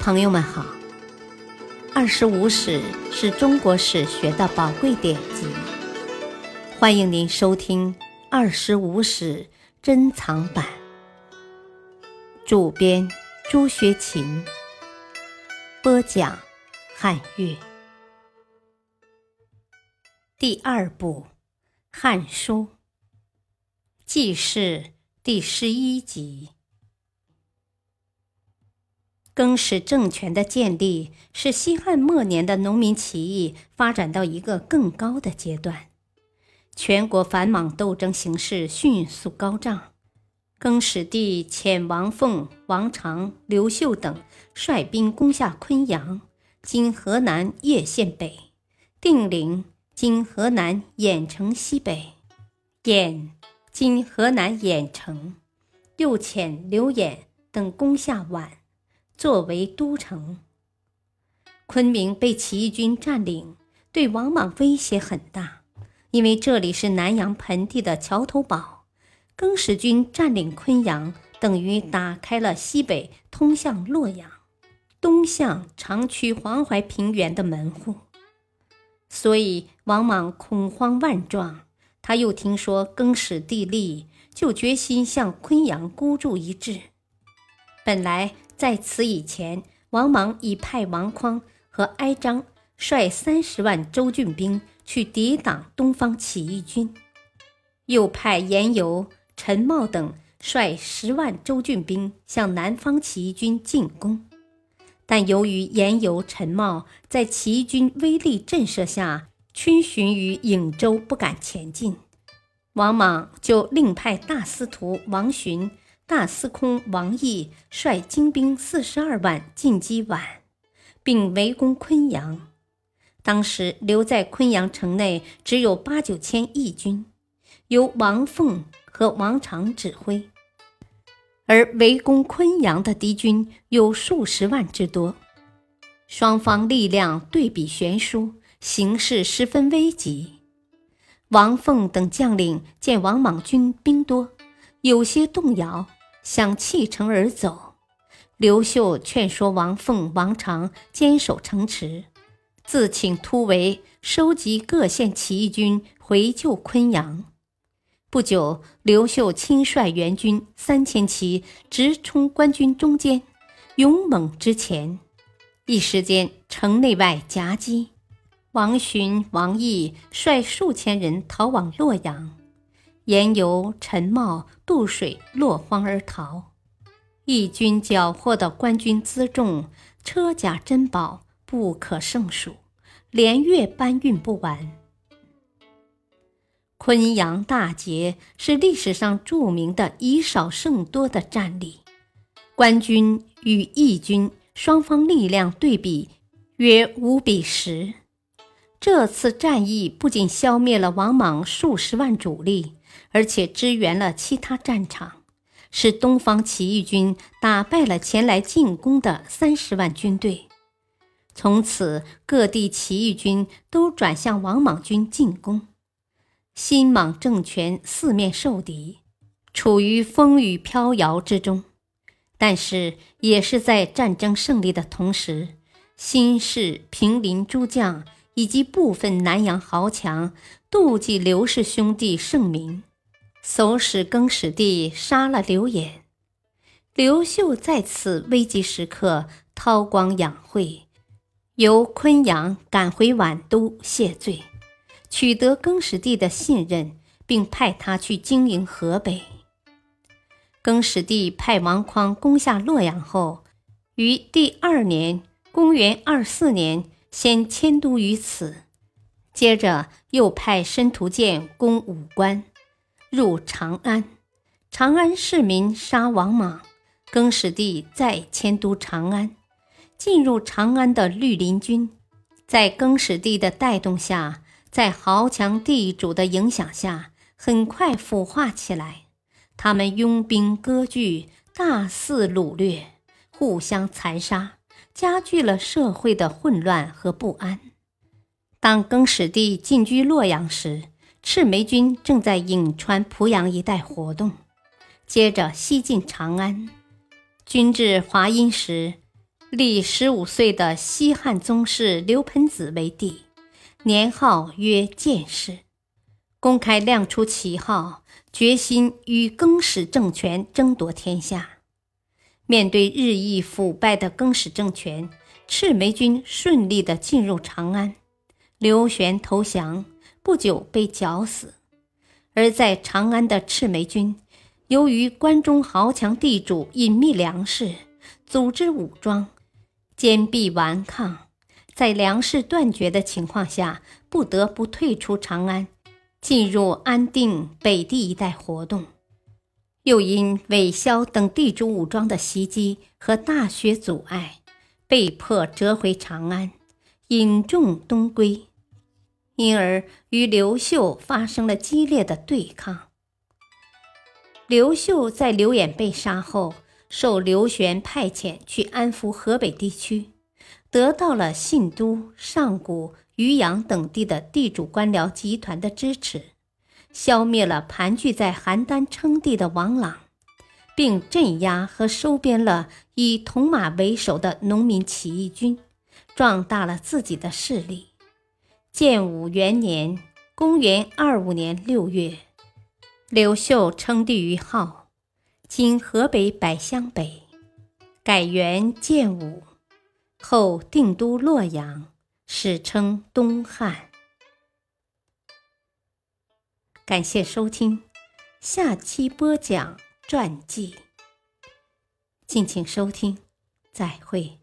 朋友们好，《二十五史》是中国史学的宝贵典籍，欢迎您收听《二十五史珍藏版》。主编朱学勤，播讲汉乐。第二部《汉书》记事第十一集。更始政权的建立，使西汉末年的农民起义发展到一个更高的阶段。全国反莽斗争形势迅速高涨。更始帝遣王凤、王常、刘秀等率兵攻下昆阳（今河南叶县北）、定陵（今河南兖城西北）、兖（今河南兖城），又遣刘演等攻下宛。作为都城，昆明被起义军占领，对王莽威胁很大。因为这里是南阳盆地的桥头堡，更始军占领昆阳，等于打开了西北通向洛阳、东向长驱黄淮平原的门户。所以王莽恐慌万状。他又听说更始帝立，就决心向昆阳孤注一掷。本来。在此以前，王莽已派王匡和哀章率三十万州郡兵去抵挡东方起义军，又派严尤、陈茂等率十万州郡兵向南方起义军进攻。但由于严尤、陈茂在起义军威力震慑下逡巡于颍州，不敢前进，王莽就另派大司徒王寻。大司空王毅率精兵四十二万进击宛，并围攻昆阳。当时留在昆阳城内只有八九千义军，由王凤和王常指挥；而围攻昆阳的敌军有数十万之多，双方力量对比悬殊，形势十分危急。王凤等将领见王莽军兵多，有些动摇。想弃城而走，刘秀劝说王凤、王常坚守城池，自请突围，收集各县起义军回救昆阳。不久，刘秀亲率援军三千骑，直冲官军中间，勇猛之前，一时间城内外夹击。王寻、王毅率数千人逃往洛阳。沿由陈茂渡水落荒而逃，义军缴获的官军辎重、车甲珍宝不可胜数，连月搬运不完。昆阳大捷是历史上著名的以少胜多的战例，官军与义军双方力量对比约五比十。这次战役不仅消灭了王莽数十万主力。而且支援了其他战场，使东方起义军打败了前来进攻的三十万军队。从此，各地起义军都转向王莽军进攻，新莽政权四面受敌，处于风雨飘摇之中。但是，也是在战争胜利的同时，新式平林诸将以及部分南阳豪强妒忌刘氏兄弟盛名。唆使更始帝杀了刘演，刘秀在此危急时刻韬光养晦，由昆阳赶回宛都谢罪，取得更始帝的信任，并派他去经营河北。更始帝派王匡攻下洛阳后，于第二年（公元二四年）先迁都于此，接着又派申屠建攻武关。入长安，长安市民杀王莽，更始帝再迁都长安。进入长安的绿林军，在更始帝的带动下，在豪强地主的影响下，很快腐化起来。他们拥兵割据，大肆掳掠，互相残杀，加剧了社会的混乱和不安。当更始帝进居洛阳时，赤眉军正在颍川、濮阳一带活动，接着西进长安。军至华阴时，立十五岁的西汉宗室刘盆子为帝，年号曰建氏，公开亮出旗号，决心与更始政权争夺天下。面对日益腐败的更始政权，赤眉军顺利地进入长安，刘玄投降，不久被绞死。而在长安的赤眉军，由于关中豪强地主隐秘粮食，组织武装。坚壁顽抗，在粮食断绝的情况下，不得不退出长安，进入安定北地一带活动。又因韦骁等地主武装的袭击和大雪阻碍，被迫折回长安，引众东归，因而与刘秀发生了激烈的对抗。刘秀在刘演被杀后。受刘玄派遣去安抚河北地区，得到了信都、上古、渔阳等地的地主官僚集团的支持，消灭了盘踞在邯郸称帝的王朗，并镇压和收编了以铜马为首的农民起义军，壮大了自己的势力。建武元年（公元25年6月），刘秀称帝于号。今河北百乡北，改元建武，后定都洛阳，史称东汉。感谢收听，下期播讲传记。敬请收听，再会。